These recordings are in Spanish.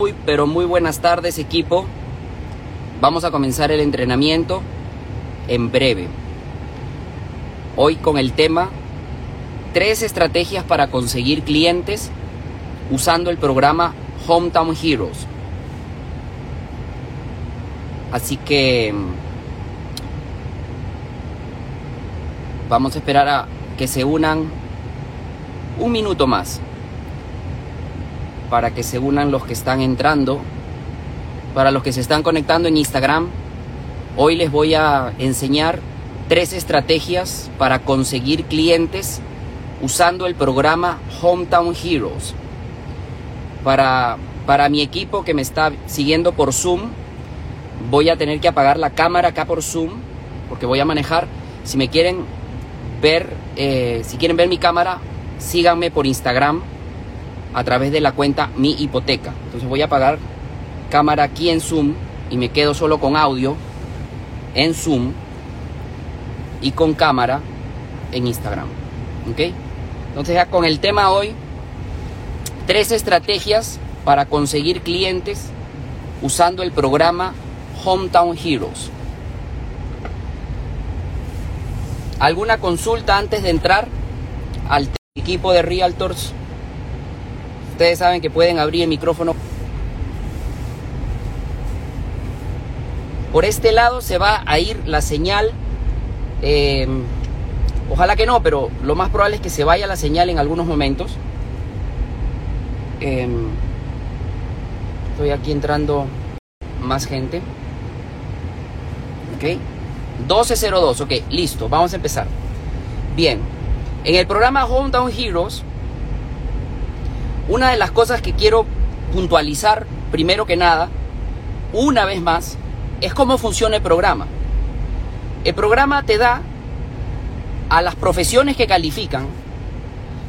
Muy, pero muy buenas tardes equipo. Vamos a comenzar el entrenamiento en breve. Hoy con el tema tres estrategias para conseguir clientes usando el programa Hometown Heroes. Así que vamos a esperar a que se unan un minuto más para que se unan los que están entrando. Para los que se están conectando en Instagram, hoy les voy a enseñar tres estrategias para conseguir clientes usando el programa Hometown Heroes. Para, para mi equipo que me está siguiendo por Zoom, voy a tener que apagar la cámara acá por Zoom, porque voy a manejar. Si me quieren ver, eh, si quieren ver mi cámara, síganme por Instagram a través de la cuenta Mi Hipoteca. Entonces voy a apagar cámara aquí en Zoom y me quedo solo con audio en Zoom y con cámara en Instagram. Entonces ya con el tema hoy, tres estrategias para conseguir clientes usando el programa Hometown Heroes. ¿Alguna consulta antes de entrar al equipo de Realtors Ustedes saben que pueden abrir el micrófono. Por este lado se va a ir la señal. Em, ojalá que no, pero lo más probable es que se vaya la señal en algunos momentos. Em, estoy aquí entrando más gente. Ok. 1202, ok, listo, vamos a empezar. Bien, en el programa Hometown Heroes una de las cosas que quiero puntualizar, primero que nada, una vez más, es cómo funciona el programa. El programa te da a las profesiones que califican,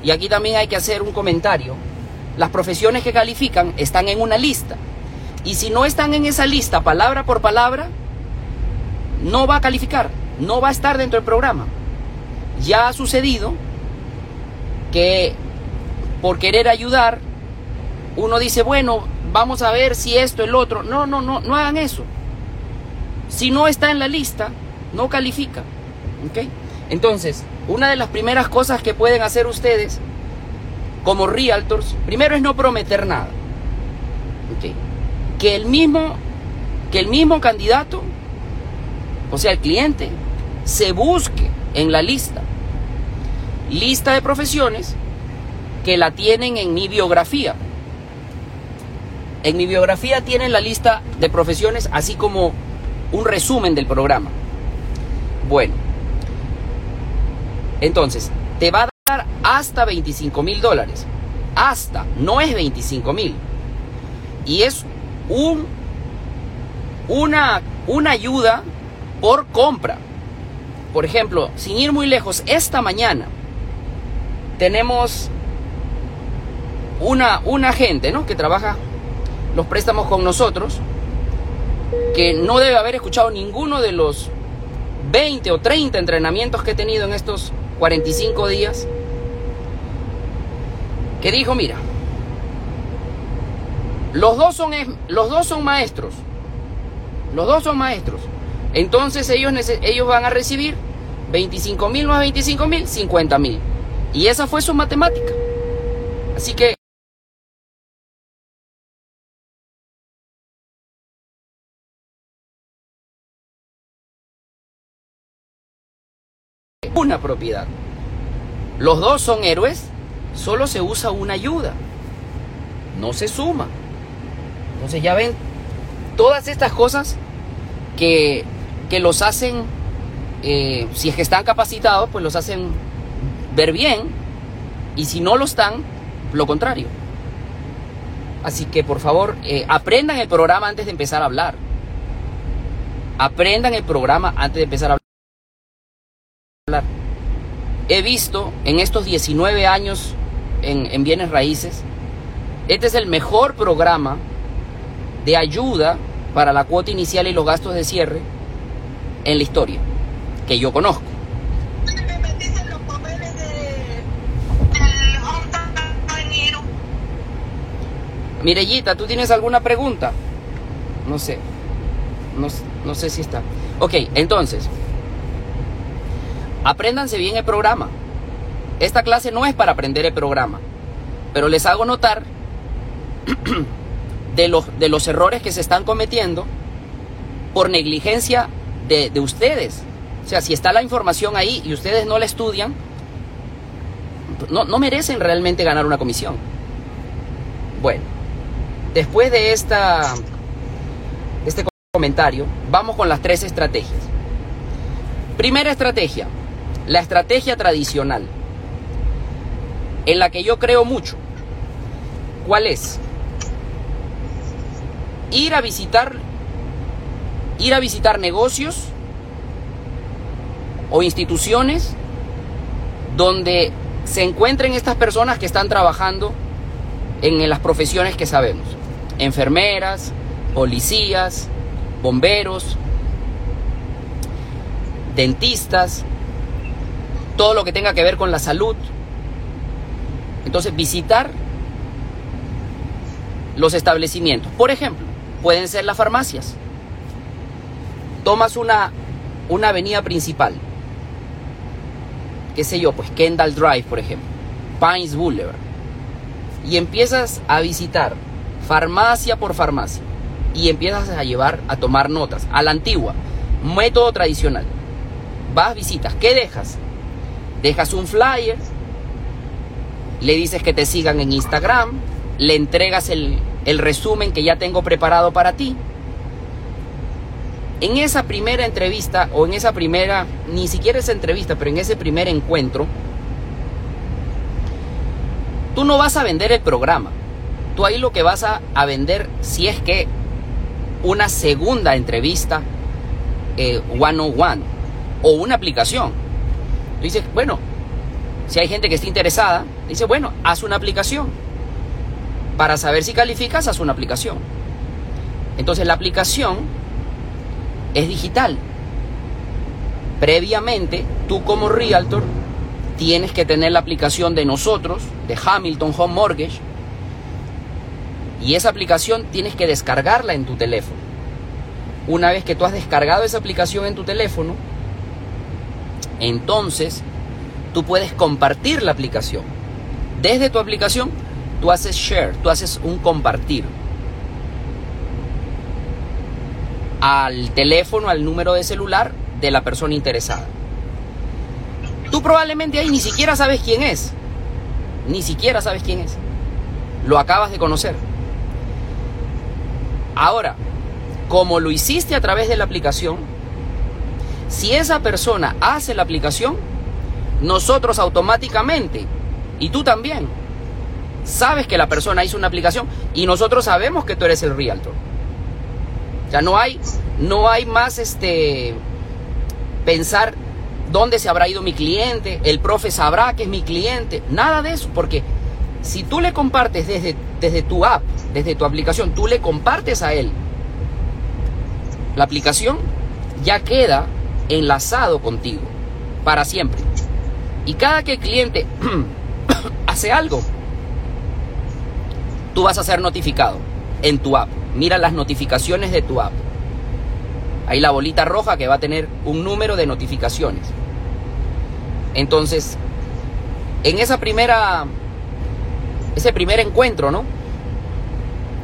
y aquí también hay que hacer un comentario, las profesiones que califican están en una lista. Y si no están en esa lista, palabra por palabra, no va a calificar, no va a estar dentro del programa. Ya ha sucedido que por querer ayudar, uno dice, bueno, vamos a ver si esto, el otro. No, no, no, no hagan eso. Si no está en la lista, no califica. ¿Ok? Entonces, una de las primeras cosas que pueden hacer ustedes como realtors, primero es no prometer nada. Que el mismo, que el mismo candidato, o sea, el cliente, se busque en la lista. Lista de profesiones que la tienen en mi biografía. En mi biografía tienen la lista de profesiones, así como un resumen del programa. Bueno, entonces, te va a dar hasta 25 mil dólares. Hasta, no es 25 mil. Y es un, una, una ayuda por compra. Por ejemplo, sin ir muy lejos, esta mañana tenemos una, una gente ¿no? que trabaja los préstamos con nosotros, que no debe haber escuchado ninguno de los 20 o 30 entrenamientos que he tenido en estos 45 días, que dijo, mira, los dos son, los dos son maestros, los dos son maestros, entonces ellos, ellos van a recibir 25 mil más 25 mil, 50 mil. Y esa fue su matemática. Así que una propiedad. Los dos son héroes, solo se usa una ayuda, no se suma. Entonces ya ven todas estas cosas que, que los hacen, eh, si es que están capacitados, pues los hacen ver bien, y si no lo están, lo contrario. Así que por favor, eh, aprendan el programa antes de empezar a hablar. Aprendan el programa antes de empezar a hablar. He visto en estos 19 años en, bienes raíces, este es el mejor programa de ayuda para la cuota inicial y los gastos de cierre en la historia que yo conozco. Mirellita, ¿tú tienes alguna pregunta? No sé. No, no sé si está. Ok, entonces. Apréndanse bien el programa. Esta clase no es para aprender el programa. Pero les hago notar de los, de los errores que se están cometiendo por negligencia de, de ustedes. O sea, si está la información ahí y ustedes no la estudian, no, no merecen realmente ganar una comisión. Bueno, después de esta, este comentario, vamos con las tres estrategias. Primera estrategia, la estrategia tradicional, en la que yo creo mucho. ¿Cuál es? Ir a visitar, ir a visitar negocios o instituciones donde se encuentren estas personas que están trabajando en las profesiones que sabemos. Enfermeras, policías, bomberos, dentistas, todo lo que tenga que ver con la salud. Entonces, visitar los establecimientos. Por ejemplo, pueden ser las farmacias. Tomas una, una avenida principal qué sé yo, pues Kendall Drive, por ejemplo, Pines Boulevard, y empiezas a visitar farmacia por farmacia y empiezas a llevar, a tomar notas, a la antigua, método tradicional. Vas, visitas, ¿qué dejas? Dejas un flyer, le dices que te sigan en Instagram, le entregas el, el resumen que ya tengo preparado para ti en esa primera entrevista o en esa primera, ni siquiera esa entrevista, pero en ese primer encuentro, tú no vas a vender el programa. Tú ahí lo que vas a, vender, si es que una segunda entrevista eh, one on one o una aplicación. Tú dices, bueno, si hay gente que está interesada, dice, bueno, haz una aplicación. Para saber si calificas, haz una aplicación. Entonces la aplicación es digital. Previamente, tú como realtor tienes que tener la aplicación de nosotros, de Hamilton Home Mortgage, y esa aplicación tienes que descargarla en tu teléfono. Una vez que tú has descargado esa aplicación en tu teléfono, entonces tú puedes compartir la aplicación. Desde tu aplicación, tú haces share, tú haces un compartir. al teléfono, al número de celular de la persona interesada. Tú probablemente ahí ni siquiera sabes quién es. Ni siquiera sabes quién es. Lo acabas de conocer. Ahora, como lo hiciste a través de la aplicación, si esa persona hace la aplicación, nosotros automáticamente, y tú también, sabes que la persona hizo una aplicación y nosotros sabemos que tú eres el realtor. Ya no hay, no hay más este pensar dónde se habrá ido mi cliente, el profe sabrá que es mi cliente, nada de eso, porque si tú le compartes desde, desde tu app, desde tu aplicación, tú le compartes a él la aplicación, ya queda enlazado contigo para siempre. Y cada que el cliente hace algo, tú vas a ser notificado en tu app mira las notificaciones de tu app. Hay la bolita roja que va a tener un número de notificaciones. Entonces, en esa primera, ese primer encuentro, ¿no?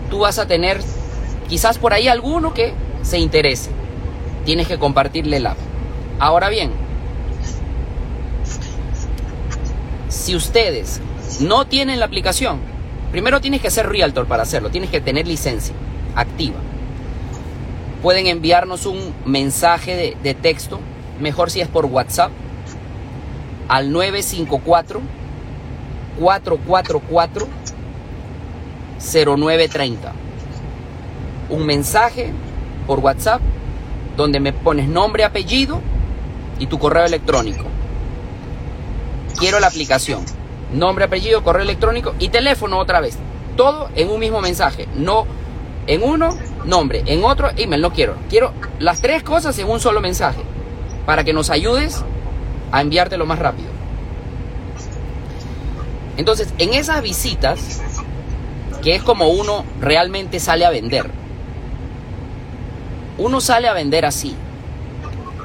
Tú vas a tener quizás por ahí alguno que se interese. Tienes que compartirle el app. Ahora bien, si ustedes no tienen la aplicación, primero tienes que ser realtor para hacerlo, tienes que tener licencia activa. Pueden enviarnos un mensaje de, texto, mejor si es por WhatsApp, al 954 444 0930. Un mensaje por WhatsApp donde me pones nombre, apellido y tu correo electrónico. Quiero la aplicación. Nombre, apellido, correo electrónico y teléfono otra vez. Todo en un mismo mensaje. No en uno, nombre. En otro, email. No quiero. Quiero las tres cosas en un solo mensaje. Para que nos ayudes a enviártelo más rápido. Entonces, en esas visitas que es como uno realmente sale a vender. Uno sale a vender así.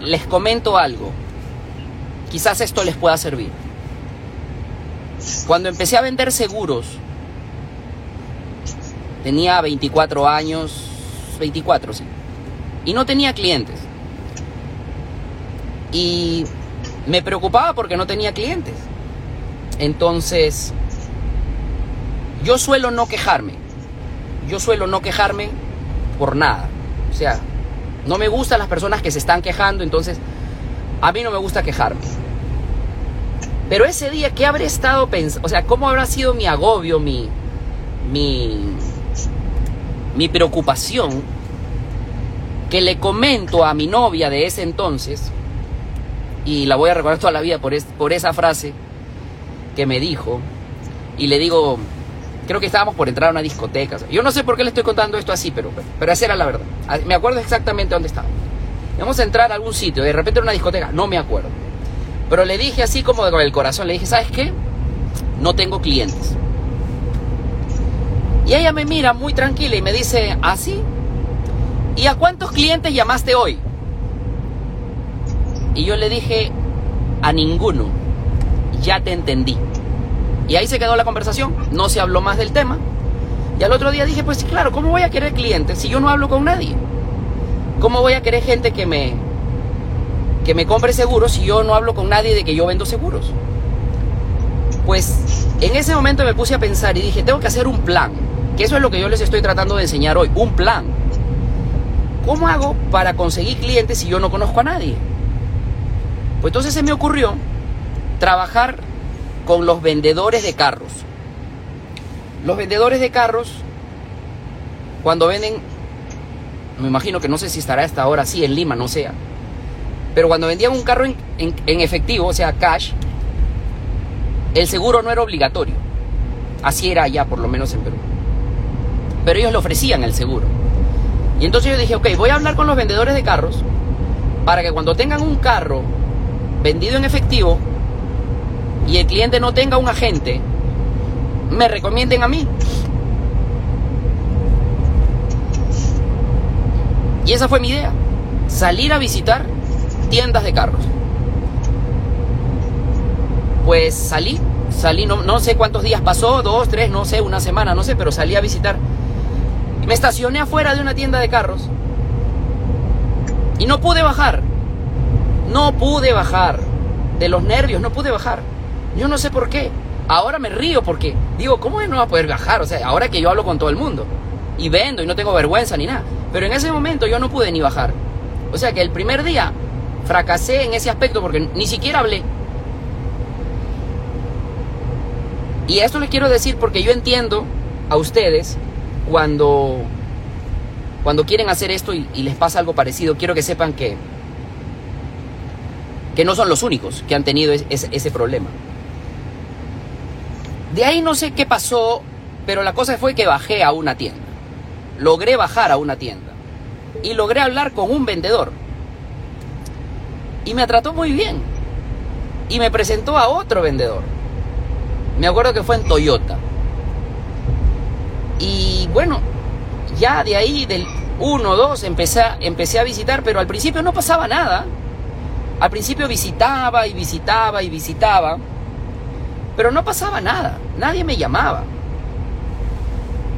Les comento algo. Quizás esto les pueda servir. Cuando empecé a vender seguros, tenía 24 años, 24, sí. Y no tenía clientes. Y me preocupaba porque no tenía clientes. Entonces, yo suelo no quejarme. Yo suelo no quejarme por nada. O sea, no me gustan las personas que se están quejando, entonces a mí no me gusta quejarme. Pero ese día, ¿qué habré estado pensando? O sea, ¿cómo habrá sido mi agobio, mi, mi, mi preocupación? Que le comento a mi novia de ese entonces, y la voy a recordar toda la vida por, por esa frase que me dijo, y le digo, creo que estábamos por entrar a una discoteca. Yo no sé por qué le estoy contando esto así, pero, pero esa era la verdad. Ah, me acuerdo exactamente dónde estaba. Vamos a entrar a algún sitio, de repente en una discoteca, no me acuerdo. Pero le dije así como con el corazón, le dije, ¿sabes qué? No tengo clientes. Y ella me mira muy tranquila y me dice, ¿así? ¿Ah, ¿Y a cuántos clientes llamaste hoy? Y yo le dije, a ninguno. Ya te entendí. Y ahí se quedó la conversación, no se habló más del tema. Y al otro día dije, pues sí, claro, ¿cómo voy a querer clientes si yo no hablo con nadie? ¿Cómo voy a querer gente que me, que me compre seguros si yo no hablo con nadie de que yo vendo seguros? Pues en ese momento me puse a pensar y dije, tengo que hacer un plan, que eso es lo que yo les estoy tratando de enseñar hoy, un plan. ¿Cómo hago para conseguir clientes si yo no conozco a nadie? Pues entonces se me ocurrió trabajar con los vendedores de carros. Los vendedores de carros, cuando venden, me imagino que no sé si estará hasta ahora así en Lima, no sea, pero cuando vendían un carro en, efectivo, o sea, cash, el seguro no era obligatorio. Así era allá, por lo menos en Perú. Pero ellos le ofrecían el seguro. Y entonces yo dije, ok, voy a hablar con los vendedores de carros para que cuando tengan un carro vendido en efectivo y el cliente no tenga un agente, me recomienden a mí. Y esa fue mi idea, salir a visitar tiendas de carros. Pues salí, salí, no, no sé cuántos días pasó, dos, tres, no sé, una semana, no sé, pero salí a visitar. Me estacioné afuera de una tienda de carros y no pude bajar. No pude bajar. De los nervios, no pude bajar. Yo no sé por qué. Ahora me río porque digo, ¿cómo no va a poder bajar? O sea, ahora que yo hablo con todo el mundo y vendo y no tengo vergüenza ni nada. Pero en ese momento yo no pude ni bajar. O sea que el primer día fracasé en ese aspecto porque ni siquiera hablé. Y esto les quiero decir porque yo entiendo a ustedes cuando, cuando quieren hacer esto y, les pasa algo parecido. Quiero que sepan que, que no son los únicos que han tenido ese problema. De ahí no sé qué pasó, pero la cosa fue que bajé a una tienda. Logré bajar a una tienda. Y logré hablar con un vendedor. Y me trató muy bien. Y me presentó a otro vendedor. Me acuerdo que fue en Toyota. Y bueno, ya de ahí, del 1, 2, empecé, empecé a visitar, pero al principio no pasaba nada. Al principio visitaba y visitaba y visitaba. Pero no pasaba nada, nadie me llamaba.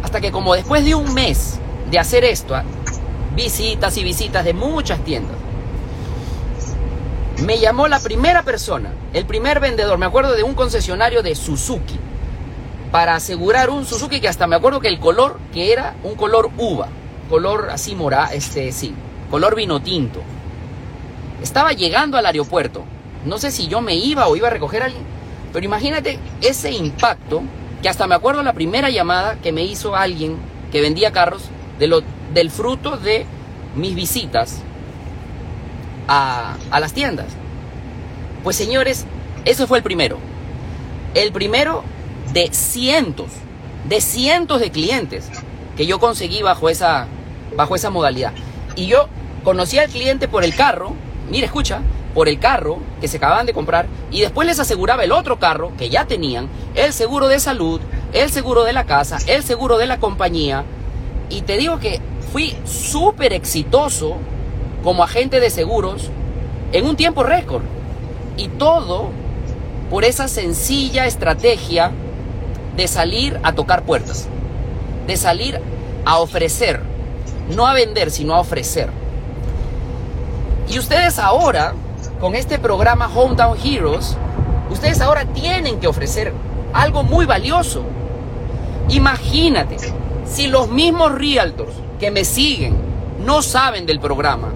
Hasta que como después de un mes de hacer esto, ah, visitas y visitas de muchas tiendas, me llamó la primera persona, el primer vendedor, me acuerdo de un concesionario de Suzuki, para asegurar un Suzuki que hasta me acuerdo que el color, que era un color uva, color así mora, este sí, color vino tinto. Estaba llegando al aeropuerto, no sé si yo me iba o iba a recoger a alguien, pero imagínate ese impacto, que hasta me acuerdo la primera llamada que me hizo alguien que vendía carros, del fruto de mis visitas a, las tiendas. Pues señores, eso fue el primero. El primero de cientos, de cientos de clientes que yo conseguí bajo esa, bajo esa modalidad. Y yo conocí al cliente por el carro, mira, escucha, por el carro que se acababan de comprar y después les aseguraba el otro carro que ya tenían, el seguro de salud, el seguro de la casa, el seguro de la compañía. Y te digo que fui súper exitoso como agente de seguros en un tiempo récord. Y todo por esa sencilla estrategia de salir a tocar puertas, de salir a ofrecer, no a vender, sino a ofrecer. Y ustedes ahora, con este programa Hometown Heroes, ustedes ahora tienen que ofrecer algo muy valioso. Imagínate, si los mismos realtors que me siguen no saben del programa,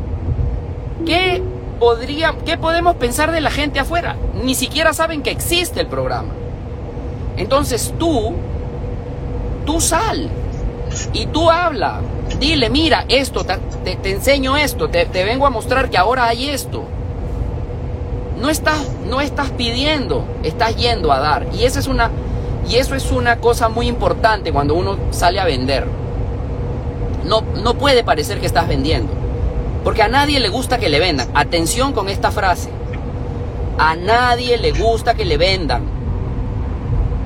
¿qué, podría, ¿qué podemos pensar de la gente afuera? Ni siquiera saben que existe el programa. Entonces tú, tú sal y tú habla. Dile, mira, esto, te, enseño esto, te, vengo a mostrar que ahora hay esto. No estás, no estás pidiendo, estás yendo a dar. Y, esa es una, y eso es una cosa muy importante cuando uno sale a vender. No, no puede parecer que estás vendiendo. Porque a nadie le gusta que le vendan. Atención con esta frase. A nadie le gusta que le vendan.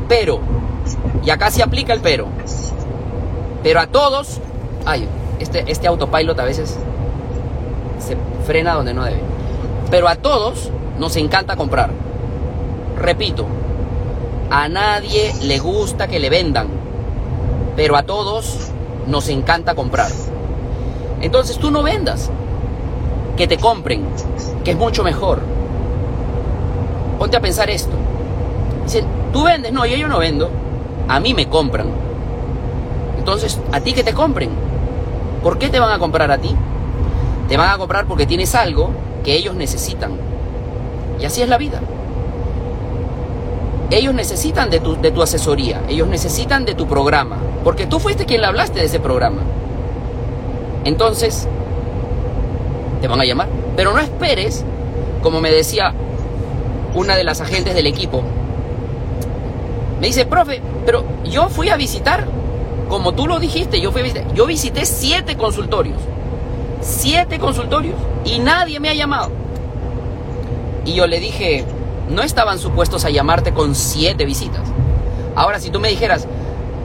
Pero, y acá se aplica el pero. Pero a todos, ay, este, este autopilot a veces se frena donde no debe. Pero a todos nos encanta comprar. Repito, a nadie le gusta que le vendan, pero a todos nos encanta comprar. Entonces tú no vendas, que te compren, que es mucho mejor. Ponte a pensar esto. Dicen, tú vendes, no, yo, yo no vendo, a mí me compran. Entonces, a ti que te compren. ¿Por qué te van a comprar a ti? Te van a comprar porque tienes algo que ellos necesitan. Y así es la vida. Ellos necesitan de tu, de tu asesoría, ellos necesitan de tu programa, porque tú fuiste quien le hablaste de ese programa. Entonces, te van a llamar. Pero no esperes, como me decía una de las agentes del equipo, me dice, profe, pero yo fui a visitar como tú lo dijiste, yo, fui, yo visité siete consultorios. Siete consultorios. Y nadie me ha llamado. Y yo le dije, no estaban supuestos a llamarte con siete visitas. Ahora, si tú me dijeras,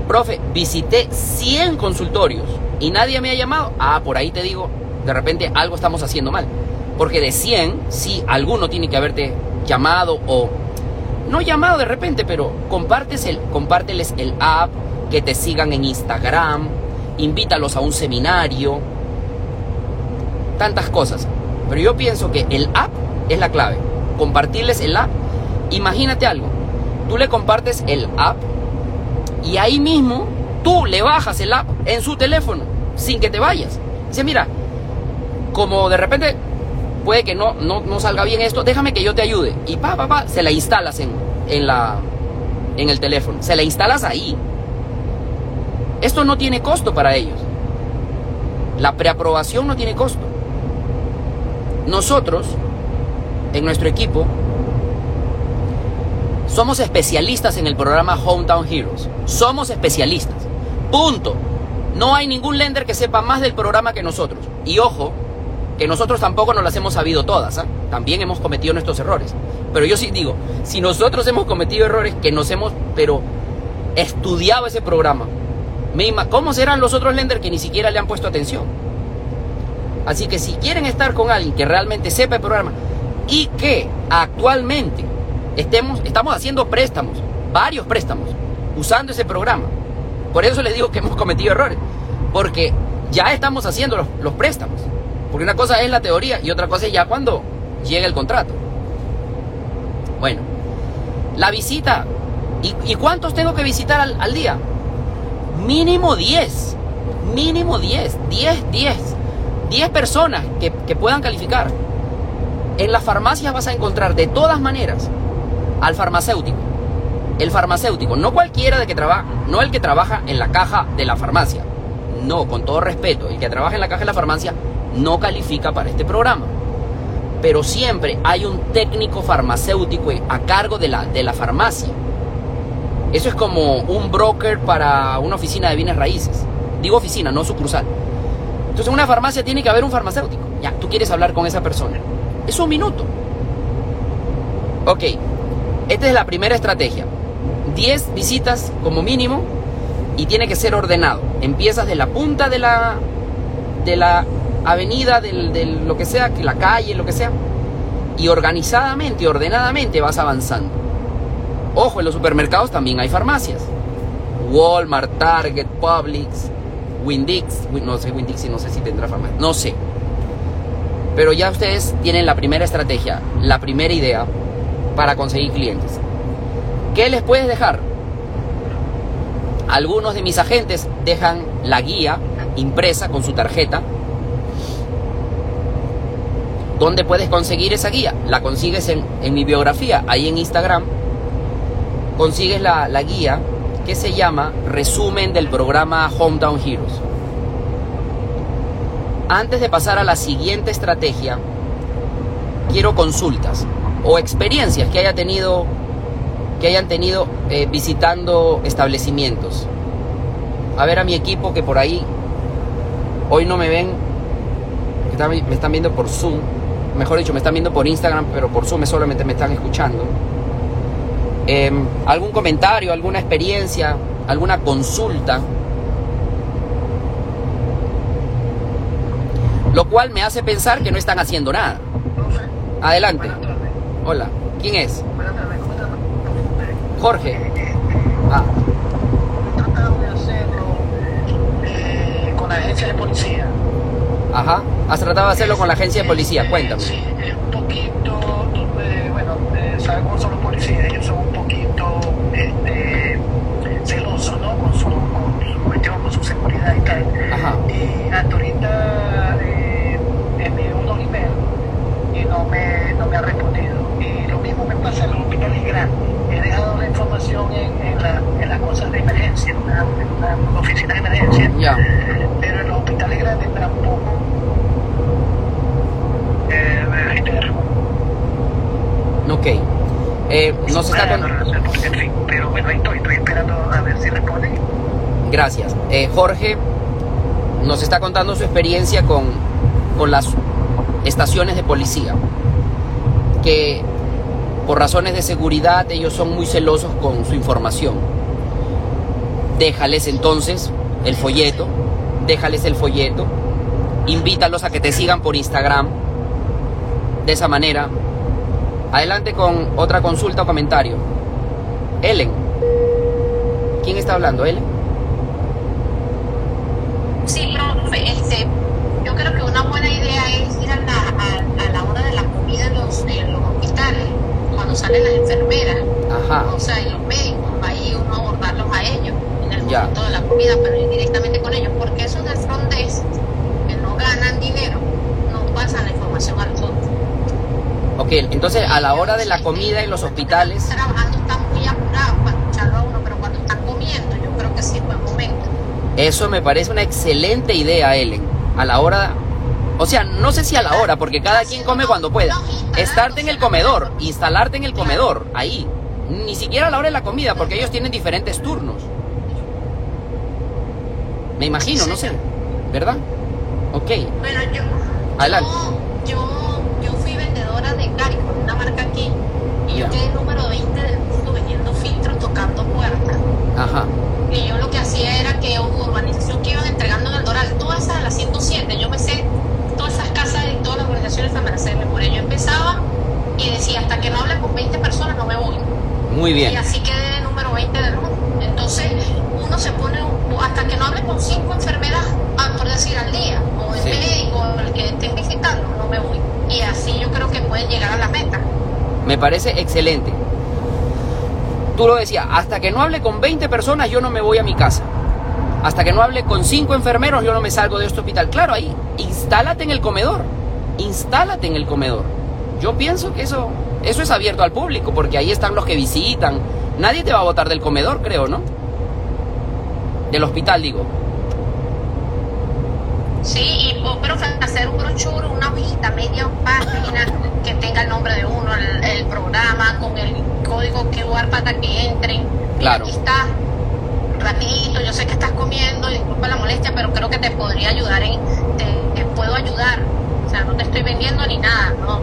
profe, visité 100 consultorios y nadie me ha llamado, ah, por ahí te digo, de repente algo estamos haciendo mal. Porque de 100, sí, alguno tiene que haberte llamado o no llamado de repente, pero compartes el, compárteles el app, que te sigan en Instagram, invítalos a un seminario, tantas cosas. Pero yo pienso que el app es la clave. Compartirles el app. Imagínate algo. Tú le compartes el app y ahí mismo tú le bajas el app en su teléfono sin que te vayas. Dice, mira, como de repente puede que no, no, salga bien esto, déjame que yo te ayude. Y pa, pa, pa, se la instalas en, en, la, en el teléfono. Se la instalas ahí. Esto no tiene costo para ellos. La preaprobación no tiene costo. Nosotros, en nuestro equipo, somos especialistas en el programa Hometown Heroes. Somos especialistas. Punto. No hay ningún lender que sepa más del programa que nosotros. Y ojo, que nosotros tampoco nos las hemos sabido todas. ¿ah? También hemos cometido nuestros errores. Pero yo sí digo, si nosotros hemos cometido errores, que nos hemos, pero estudiado ese programa, ¿Cómo serán los otros lenders que ni siquiera le han puesto atención? Así que si quieren estar con alguien que realmente sepa el programa y que actualmente estemos, estamos haciendo préstamos, varios préstamos, usando ese programa. Por eso les digo que hemos cometido errores. Porque ya estamos haciendo los, los préstamos. Porque una cosa es la teoría y otra cosa es ya cuando llega el contrato. Bueno, la visita. ¿Y, cuántos tengo que visitar al, al día? mínimo 10, mínimo 10, 10, 10, 10 personas que, puedan calificar. En las farmacias vas a encontrar de todas maneras al farmacéutico. El farmacéutico, no cualquiera de que trabaja, no el que trabaja en la caja de la farmacia. No, con todo respeto, el que trabaja en la caja de la farmacia no califica para este programa. Pero siempre hay un técnico farmacéutico a cargo de la, de la farmacia eso es como un broker para una oficina de bienes raíces. Digo oficina, no sucursal. Entonces en una farmacia tiene que haber un farmacéutico. Ya, tú quieres hablar con esa persona. Es un minuto. Ok, esta es la primera estrategia. 10 visitas como mínimo y tiene que ser ordenado. Empiezas de la punta de la, de la avenida, del, lo que sea, que la calle, lo que sea, y organizadamente, ordenadamente vas avanzando. Ojo, en los supermercados también hay farmacias. Walmart, Target, Publix, Windix, no sé Windix no sé si tendrá farmacia, no sé. Pero ya ustedes tienen la primera estrategia, la primera idea para conseguir clientes. ¿Qué les puedes dejar? Algunos de mis agentes dejan la guía impresa con su tarjeta. ¿Dónde puedes conseguir esa guía? La consigues en, mi biografía, ahí en Instagram. Consigues la, la guía que se llama Resumen del programa Hometown Heroes. Antes de pasar a la siguiente estrategia, quiero consultas o experiencias que haya tenido que hayan tenido eh, visitando establecimientos. A ver a mi equipo que por ahí hoy no me ven, me están viendo por Zoom, mejor dicho, me están viendo por Instagram, pero por Zoom solamente me están escuchando. Em, algún comentario, alguna experiencia, alguna consulta. Lo cual me hace pensar que no están haciendo nada. Adelante. Hola. ¿Quién es? Jorge. Ah. Tratado de hacerlo eh, con la agencia de policía. Ajá. Has tratado de hacerlo con la agencia de policía, cuéntame. Sí, un poquito, eh, bueno, eh, ¿sabes cómo son los policías? Ellos son un poquito este, celosos, ¿no? Con su, con su cuestión, con su seguridad y tal. Ajá. Y hasta ahorita eh, envié un email y no me, no me ha respondido. Y lo mismo me pasa en los hospitales grandes he dejado la información en, en, la, en las cosas de emergencia, en una, una, oficina de emergencia, pero en los hospitales grandes tampoco eh, Ok. Eh, no se está con... En fin, pero bueno, ahí estoy, estoy esperando a ver si responde. Gracias. Eh, Jorge nos está contando su experiencia con, con las estaciones de policía. Que por razones de seguridad ellos son muy celosos con su información. Déjales entonces el folleto, déjales el folleto, invítalos a que te sigan por Instagram. De esa manera, adelante con otra consulta o comentario. Ellen, ¿quién está hablando? Ellen. Sí, profe, este, yo creo que una buena idea es ir a la, a, la hora de la comida en los, en los hospitales enfermeras, o sea, y los médicos, ahí uno abordarlos a ellos en el momento de la comida, pero ir directamente con ellos, porque esos del front desk que no ganan dinero, no pasan la información a los otros. Ok, entonces a la hora de la comida en los hospitales... Trabajando están muy apurados para escucharlo a uno, pero cuando están comiendo yo creo que sí buen momento. Eso me parece una excelente idea, Ellen. A la hora o sea, no sé si a la hora, porque cada quien come cuando pueda. Estarte en el comedor, instalarte en el comedor, ahí. Ni siquiera a la hora de la comida, porque ellos tienen diferentes turnos. Me imagino, no sé. ¿Verdad? Ok. Bueno, yo. Adelante. Yo, yo, fui vendedora de una marca aquí. Y yo quedé número 20 del mundo vendiendo filtros, tocando puertas. Ajá. Y yo lo que hacía era que hubo urbanización que iban entregando en el Doral, todas esas a las 107. Yo me sé todas esas casas y todas las organizaciones a merecerme por ello. Empezaba y decía, hasta que no hable con 20 personas no me voy. Muy bien. Y así quedé número 20 del mundo. Entonces, uno se pone, hasta que no hable con cinco enfermeras, por decir, al día, o el médico, o el que esté visitando, no me voy. Y así yo creo que pueden llegar a la meta. Me parece excelente. Tú lo decías, hasta que no hable con 20 personas yo no me voy a mi casa. Hasta que no hable con cinco enfermeros, yo no me salgo de este hospital. Claro, ahí, instálate en el comedor. Instálate en el comedor. Yo pienso que eso, eso es abierto al público, porque ahí están los que visitan. Nadie te va a botar del comedor, creo, ¿no? Del hospital, digo. Sí, y, pero hacer un brochure, una hojita, media página, que tenga el nombre de uno, el, programa, con el código QR para que entren. Claro. Y está rapidito, yo sé que estás comiendo, disculpa la molestia, pero creo que te podría ayudar en, te, puedo ayudar. sea, no te estoy vendiendo ni nada, ¿no?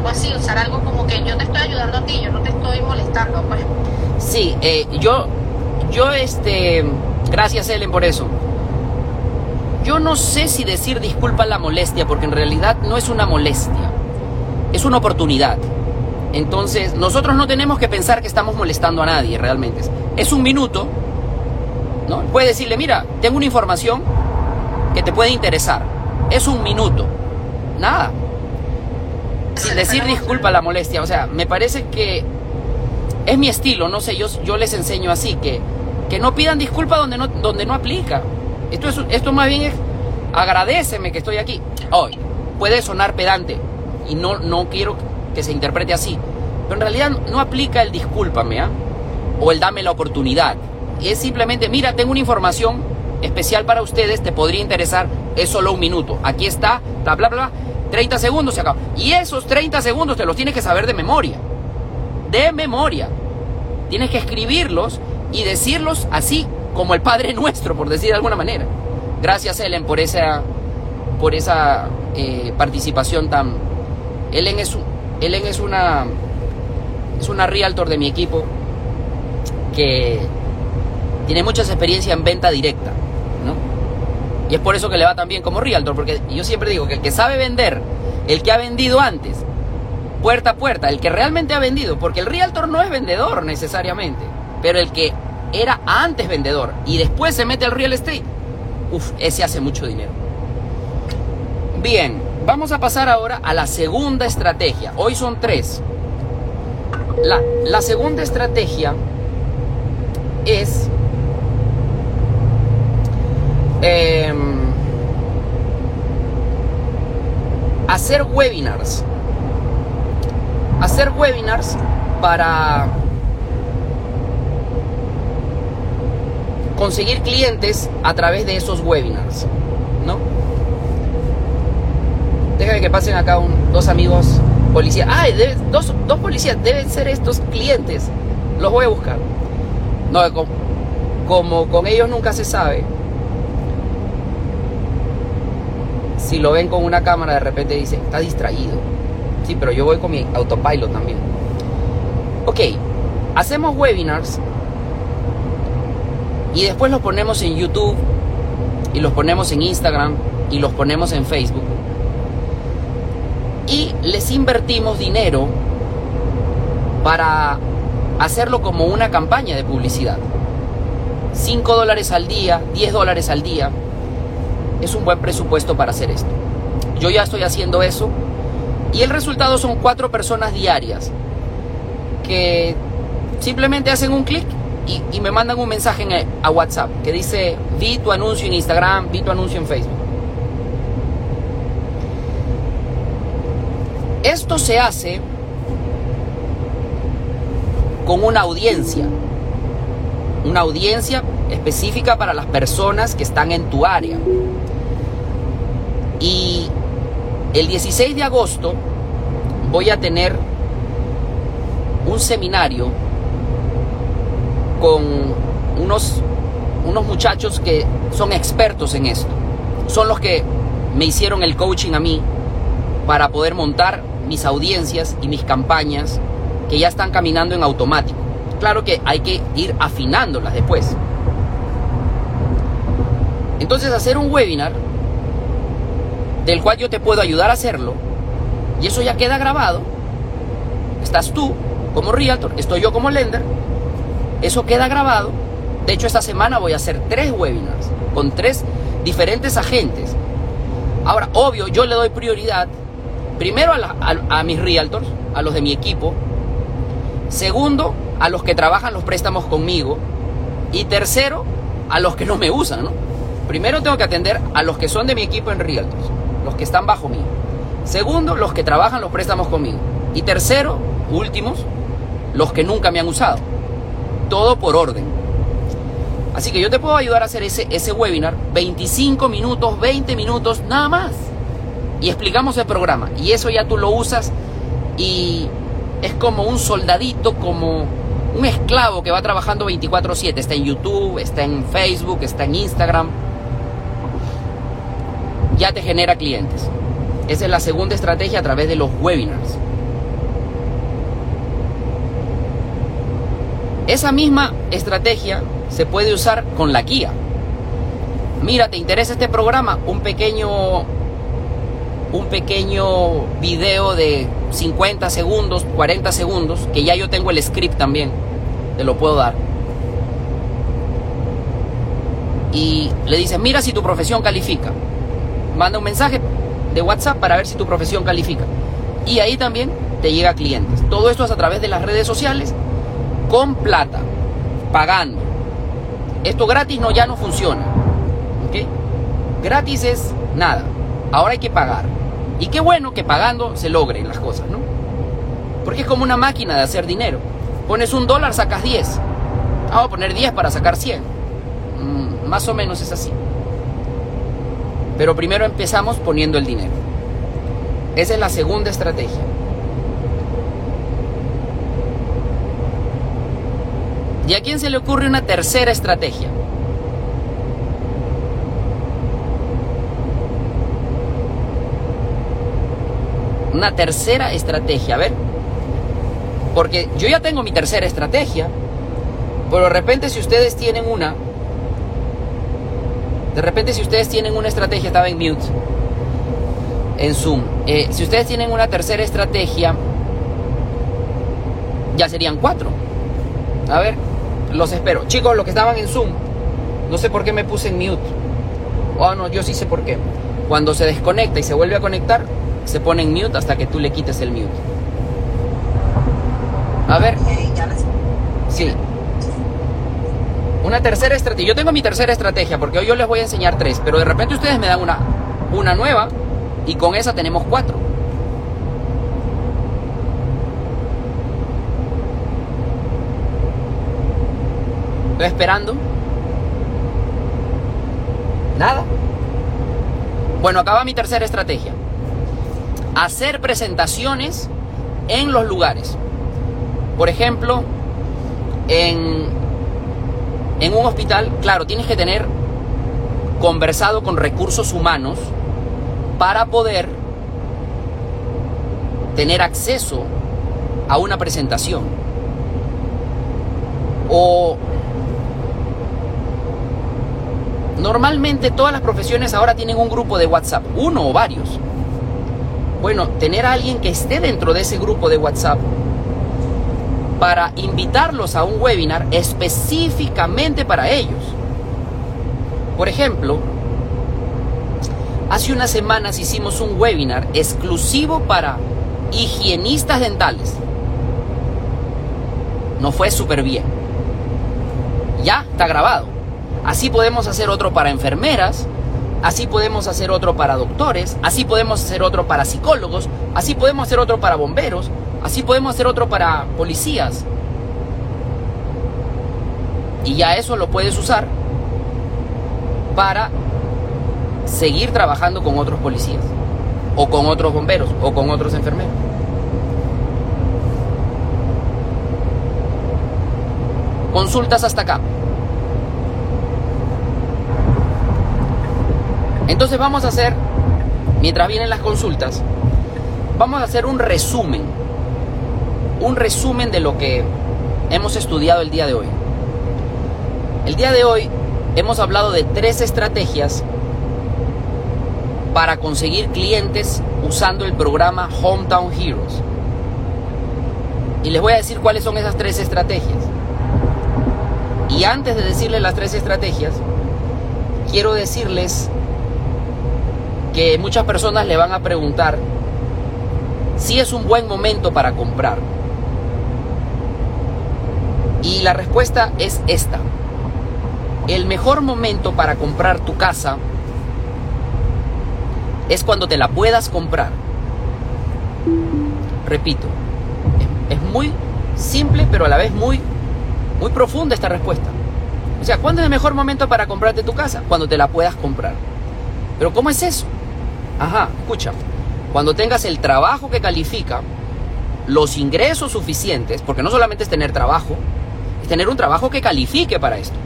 Algo así, usar algo como que yo te estoy ayudando a ti, yo no te estoy molestando, pues. Sí, eh, yo, yo, este, gracias Ellen por eso. Yo no sé si decir disculpa la molestia, porque en realidad no es una molestia, es una oportunidad. Entonces, nosotros no tenemos que pensar que estamos molestando a nadie realmente. Es un minuto, ¿no? Puede decirle, mira, tengo una información que te puede interesar. Es un minuto. Nada. Sin decir disculpa la molestia. O sea, me parece que es mi estilo, no sé, yo, yo les enseño así, que, que no pidan disculpa donde no, donde no aplica. Esto, es, esto más bien es agradeceme que estoy aquí. Hoy puede sonar pedante y no, no quiero que se interprete así. Pero en realidad no aplica el discúlpame, ¿ah? O el dame la oportunidad. Es simplemente, mira, tengo una información especial para ustedes, te podría interesar, es solo un minuto. Aquí está, bla, bla, bla, 30 segundos se acaba. Y esos 30 segundos te los tienes que saber de memoria. De memoria. Tienes que escribirlos y decirlos así como el Padre Nuestro, por decir de alguna manera. Gracias, Ellen, por esa, por esa eh, participación tan... Ellen es, Ellen es una es una realtor de mi equipo que tiene mucha experiencia en venta directa. Y es por eso que le va tan bien como realtor, porque yo siempre digo que el que sabe vender, el que ha vendido antes, puerta a puerta, el que realmente ha vendido, porque el realtor no es vendedor necesariamente, pero el que era antes vendedor y después se mete al real estate, uff, ese hace mucho dinero. Bien, Vamos a pasar ahora a la segunda estrategia. Hoy son tres. La, segunda estrategia es em, hacer webinars. Hacer webinars para conseguir clientes a través de esos webinars, ¿no? Déjame que pasen acá dos amigos policías. Ah, dos, policías, deben ser estos clientes. Los voy a buscar. No, como, con ellos nunca se sabe. Si lo ven con una cámara, de repente dicen, está distraído. Sí, pero yo voy con mi autopilot también. Ok, hacemos webinars y después los ponemos en YouTube y los ponemos en Instagram y los ponemos en Facebook y les invertimos dinero para hacerlo como una campaña de publicidad. 5 dólares al día, 10 dólares al día, es un buen presupuesto para hacer esto. Yo ya estoy haciendo eso y el resultado son cuatro personas diarias que simplemente hacen un clic y, me mandan un mensaje a WhatsApp que dice, vi tu anuncio en Instagram, vi tu anuncio en Facebook. Esto se hace con una audiencia, una audiencia específica para las personas que están en tu área. Y el 16 de agosto voy a tener un seminario con unos, unos muchachos que son expertos en esto. Son los que me hicieron el coaching a mí para poder montar mis audiencias y mis campañas que ya están caminando en automático. Claro que hay que ir afinándolas después. Entonces hacer un webinar del cual yo te puedo ayudar a hacerlo y eso ya queda grabado. Estás tú como realtor, estoy yo como lender. Eso queda grabado. De hecho, esta semana voy a hacer tres webinars con tres diferentes agentes. Ahora, obvio, yo le doy prioridad Primero a, mis realtors, a los de mi equipo. Segundo, a los que trabajan los préstamos conmigo. Y tercero, a los que no me usan, ¿no? Primero tengo que atender a los que son de mi equipo en realtors, los que están bajo mí. Segundo, los que trabajan los préstamos conmigo. Y tercero, últimos, los que nunca me han usado. Todo por orden. Así que yo te puedo ayudar a hacer ese, ese webinar, 25 minutos, 20 minutos, nada más y explicamos el programa. Y eso ya tú lo usas y es como un soldadito, como un esclavo que va trabajando 24/7. Está en YouTube, está en Facebook, está en Instagram. Ya te genera clientes. Esa es la segunda estrategia a través de los webinars. Esa misma estrategia se puede usar con la guía. Mira, ¿te interesa este programa? Un pequeño un pequeño video de 50 segundos, 40 segundos, que ya yo tengo el script también, te lo puedo dar. Y le dices, mira si tu profesión califica. Manda un mensaje de WhatsApp para ver si tu profesión califica. Y ahí también te llega clientes. Todo esto es a través de las redes sociales, con plata, pagando. Esto gratis no ya no funciona. ¿Ok? Gratis es nada. Ahora hay que pagar. Y qué bueno que pagando se logren las cosas, ¿no? Porque es como una máquina de hacer dinero. Pones un dólar, sacas 10. Vamos a poner 10 para sacar 100. Mm, más o menos es así. Pero primero empezamos poniendo el dinero. Esa es la segunda estrategia. ¿Y a quién se le ocurre una tercera estrategia? una tercera estrategia. A ver, porque yo ya tengo mi tercera estrategia, pero de repente si ustedes tienen una, de repente si ustedes tienen una estrategia, estaba en mute, en Zoom, eh, si ustedes tienen una tercera estrategia, ya serían cuatro. A ver, los espero. Chicos, los que estaban en Zoom, no sé por qué me puse en mute. Oh, no, yo sí sé por qué. Cuando se desconecta y se vuelve a conectar, se pone en mute hasta que tú le quites el mute. A ver. Sí. Una tercera estrategia. Yo tengo mi tercera estrategia porque hoy yo les voy a enseñar tres, pero de repente ustedes me dan una, una nueva y con esa tenemos cuatro. Estoy esperando. Nada. Bueno, acaba mi tercera estrategia hacer presentaciones en los lugares. Por ejemplo, en, en un hospital, claro, tienes que tener conversado con recursos humanos para poder tener acceso a una presentación. O normalmente todas las profesiones ahora tienen un grupo de WhatsApp, uno o varios. Bueno, tener a alguien que esté dentro de ese grupo de WhatsApp para invitarlos a un webinar específicamente para ellos. Por ejemplo, hace unas semanas hicimos un webinar exclusivo para higienistas dentales. No fue súper bien. Ya está grabado. Así podemos hacer otro para enfermeras, Así podemos hacer otro para doctores, así podemos hacer otro para psicólogos, así podemos hacer otro para bomberos, así podemos hacer otro para policías. Y ya eso lo puedes usar para seguir trabajando con otros policías, o con otros bomberos, o con otros enfermeros. Consultas hasta acá. Entonces vamos a hacer, mientras vienen las consultas, vamos a hacer un resumen, un resumen de lo que hemos estudiado el día de hoy. El día de hoy hemos hablado de tres estrategias para conseguir clientes usando el programa Hometown Heroes. Y les voy a decir cuáles son esas tres estrategias. Y antes de decirles las tres estrategias, quiero decirles que muchas personas le van a preguntar si es un buen momento para comprar. Y la respuesta es esta. El mejor momento para comprar tu casa es cuando te la puedas comprar. Repito, es muy simple pero a la vez muy, muy profunda esta respuesta. O sea, ¿cuándo es el mejor momento para comprarte tu casa? Cuando te la puedas comprar. Pero ¿cómo es eso? Ajá, escucha, cuando tengas el trabajo que califica, los ingresos suficientes, porque no solamente es tener trabajo, tener un trabajo que califique para esto,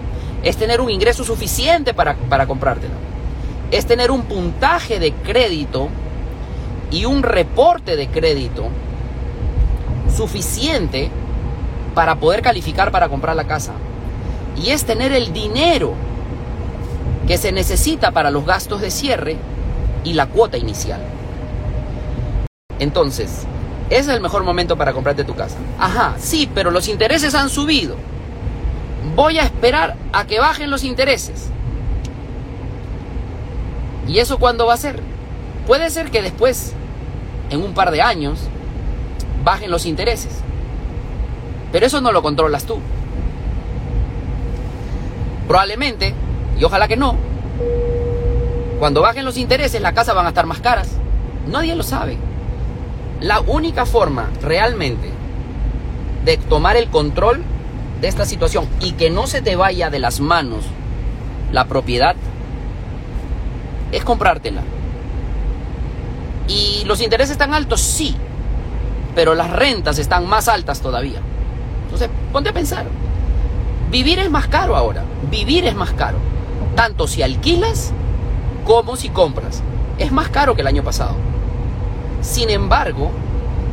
es tener un ingreso suficiente para, para comprártela, es tener un puntaje de crédito y un reporte de crédito suficiente para poder calificar para comprar la casa. Y es tener el dinero que se necesita para los gastos de cierre y la cuota inicial. Entonces, es el mejor momento para comprarte tu casa. Ajá, sí, pero los intereses han subido. Voy a esperar a que bajen los intereses. ¿Y eso cuándo va a ser? Puede ser que después, en un par de años, bajen los intereses. Pero eso no lo controlas tú. Probablemente, y ojalá que no, cuando bajen los intereses las casas van a estar más caras. Nadie lo sabe. La única forma realmente de tomar el control de esta situación y que no se te vaya de las manos la propiedad es comprártela. ¿Y los intereses están altos? Sí, pero las rentas están más altas todavía. Entonces, ponte a pensar. Vivir es más caro ahora. Vivir es más caro. Tanto si alquilas como si compras. Es más caro que el año pasado. Sin embargo,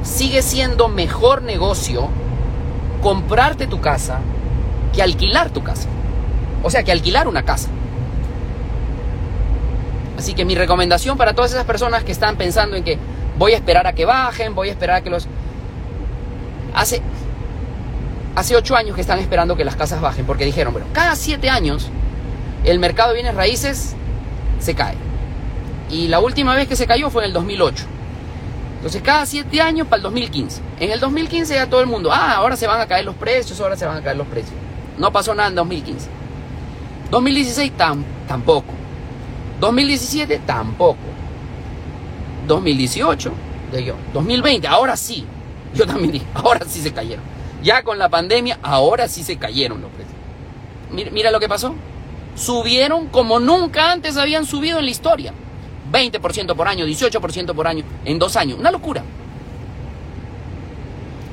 sigue siendo mejor negocio comprarte tu casa que alquilar tu casa. O sea, que alquilar una casa. Así que mi recomendación para todas esas personas que están pensando en que voy a esperar a que bajen, voy a esperar a que los... Hace, hace ocho años que están esperando que las casas bajen, porque dijeron, bueno, cada siete años el mercado de bienes raíces se cae. Y la última vez que se cayó fue en el 2008. Entonces cada siete años para el 2015. En el 2015 ya todo el mundo, ah, ahora se van a caer los precios, ahora se van a caer los precios. No pasó nada en 2015. 2016 tampoco. 2017 tampoco. 2018, de yo. 2020, ahora sí. Yo también dije, ahora sí se cayeron. Ya con la pandemia, ahora sí se cayeron los precios. Mira, mira lo que pasó. Subieron como nunca antes habían subido en la historia. 20% por año, 18% por año, en dos años. Una locura.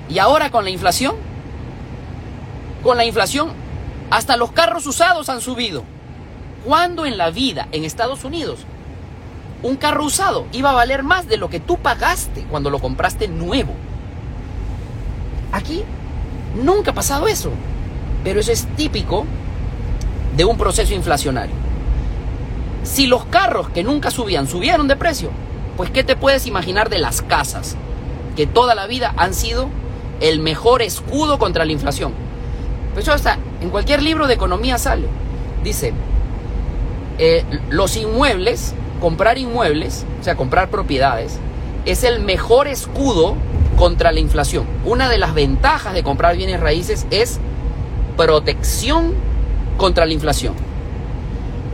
Y ahora con la inflación, con la inflación, hasta los carros usados han subido. ¿Cuándo en la vida en Estados Unidos un carro usado iba a valer más de lo que tú pagaste cuando lo compraste nuevo? Aquí nunca ha pasado eso. Pero eso es típico de un proceso inflacionario. Si los carros que nunca subían subieron de precio, pues ¿qué te puedes imaginar de las casas? Que toda la vida han sido el mejor escudo contra la inflación. Pues eso en cualquier libro de economía sale. Dice, eh, los inmuebles, comprar inmuebles, o sea, comprar propiedades, es el mejor escudo contra la inflación. Una de las ventajas de comprar bienes raíces es protección contra la inflación.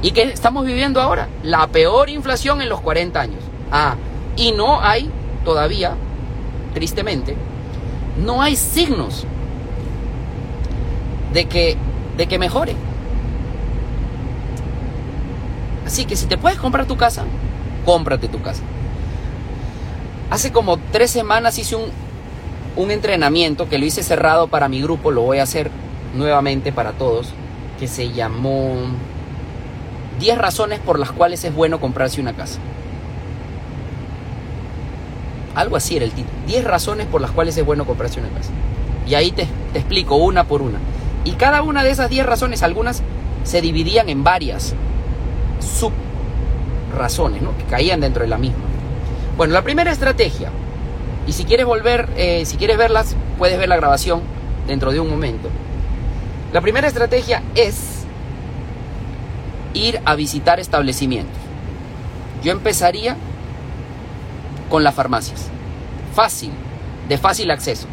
¿Y qué estamos viviendo ahora? La peor inflación en los 40 años. Ah, y no hay todavía, tristemente, no hay signos de que, de que mejore. Así que si te puedes comprar tu casa, cómprate tu casa. Hace como tres semanas hice un, un entrenamiento que lo hice cerrado para mi grupo, lo voy a hacer nuevamente para todos, que se llamó 10 razones por las cuales es bueno comprarse una casa. Algo así era el título. 10 razones por las cuales es bueno comprarse una casa. Y ahí te, explico una por una. Y cada una de esas 10 razones, algunas se dividían en varias sub-razones, ¿no? que caían dentro de la misma. Bueno, la primera estrategia, y si quieres volver, eh, si quieres verlas, puedes ver la grabación dentro de un momento. La primera estrategia es ir a visitar establecimientos. Yo empezaría con las farmacias. Fácil, de fácil acceso.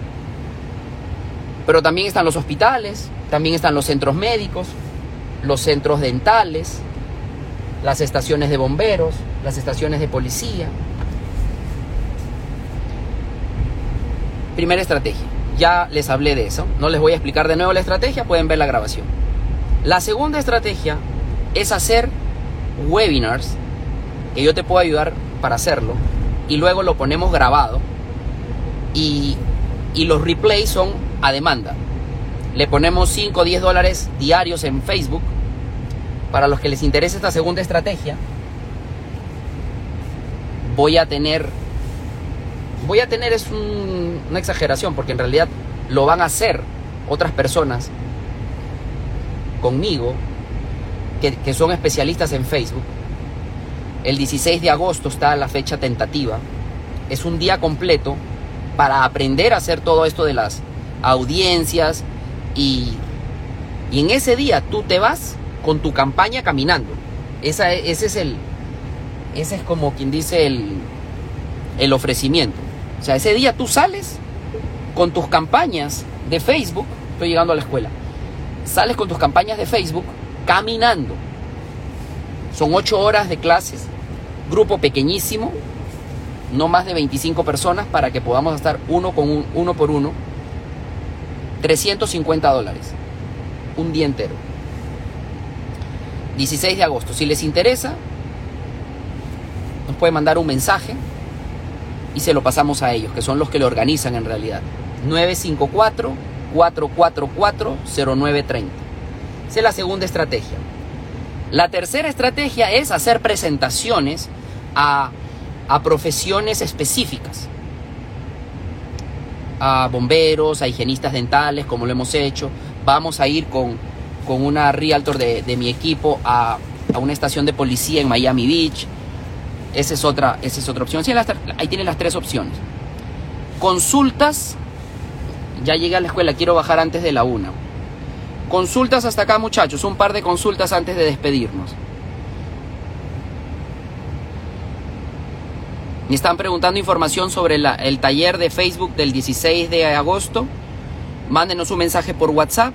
Pero también están los hospitales, también están los centros médicos, los centros dentales, las estaciones de bomberos, las estaciones de policía. Primera estrategia ya les hablé de eso. No les voy a explicar de nuevo la estrategia, pueden ver la grabación. La segunda estrategia es hacer webinars, que yo te puedo ayudar para hacerlo, y luego lo ponemos grabado, y, y los replays son a demanda. Le ponemos 5 o 10 dólares diarios en Facebook para los que les interese esta segunda estrategia. Voy a tener voy a tener es una exageración, porque en realidad lo van a hacer otras personas conmigo, que, son especialistas en Facebook. El 16 de agosto está la fecha tentativa. Es un día completo para aprender a hacer todo esto de las audiencias y, y en ese día tú te vas con tu campaña caminando. Esa, ese es el, ese es como quien dice el, el ofrecimiento. O sea, ese día tú sales con tus campañas de Facebook, estoy llegando a la escuela, sales con tus campañas de Facebook caminando. Son ocho horas de clases, grupo pequeñísimo, no más de 25 personas para que podamos estar uno, con uno por uno. 350 dólares. Un día entero. 16 de agosto. Si les interesa, nos puede mandar un mensaje y se lo pasamos a ellos, que son los que lo organizan en realidad. 954-444-0930. Esa es la segunda estrategia. La tercera estrategia es hacer presentaciones a a profesiones específicas, a bomberos, a higienistas dentales, como lo hemos hecho. Vamos a ir con, con una realtor de, mi equipo a, una estación de policía en Miami Beach. Esa es otra, esa es otra opción. ahí tienen las tres opciones. Consultas. Ya llegué a la escuela, quiero bajar antes de la una. Consultas hasta acá, muchachos. Un par de consultas antes de despedirnos. Me están preguntando información sobre el taller de Facebook del 16 de agosto. Mándenos un mensaje por WhatsApp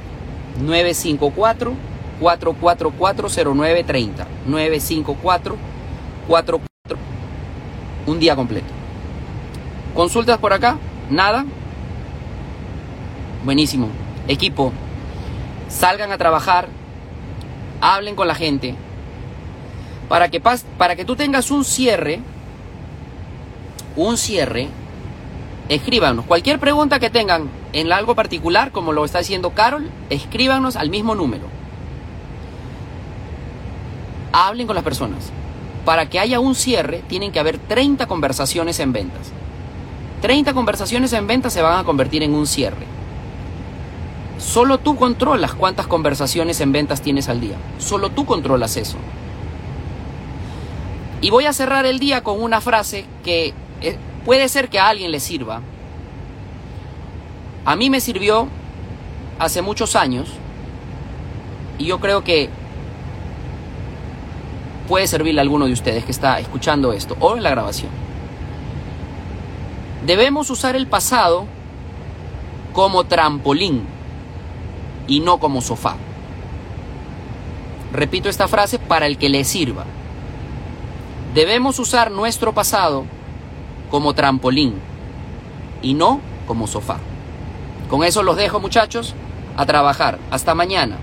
954 444 0930 954 44 un día completo. ¿Consultas por acá? ¿Nada? Buenísimo. Equipo, salgan a trabajar, hablen con la gente, para que, para que tú tengas un cierre un cierre, escríbanos. Cualquier pregunta que tengan en algo particular, como lo está diciendo Carol, escríbanos al mismo número. Hablen con las personas. Para que haya un cierre, tienen que haber 30 conversaciones en ventas. 30 conversaciones en ventas se van a convertir en un cierre. Solo tú controlas cuántas conversaciones en ventas tienes al día. Solo tú controlas eso. Y voy a cerrar el día con una frase que eh, puede ser que a alguien le sirva. A mí me sirvió hace muchos años y yo creo que puede servirle a alguno de ustedes que está escuchando esto o en la grabación. Debemos usar el pasado como trampolín y no como sofá. Repito esta frase para el que le sirva. Debemos usar nuestro pasado como trampolín y no como sofá. Con eso los dejo muchachos a trabajar. Hasta mañana.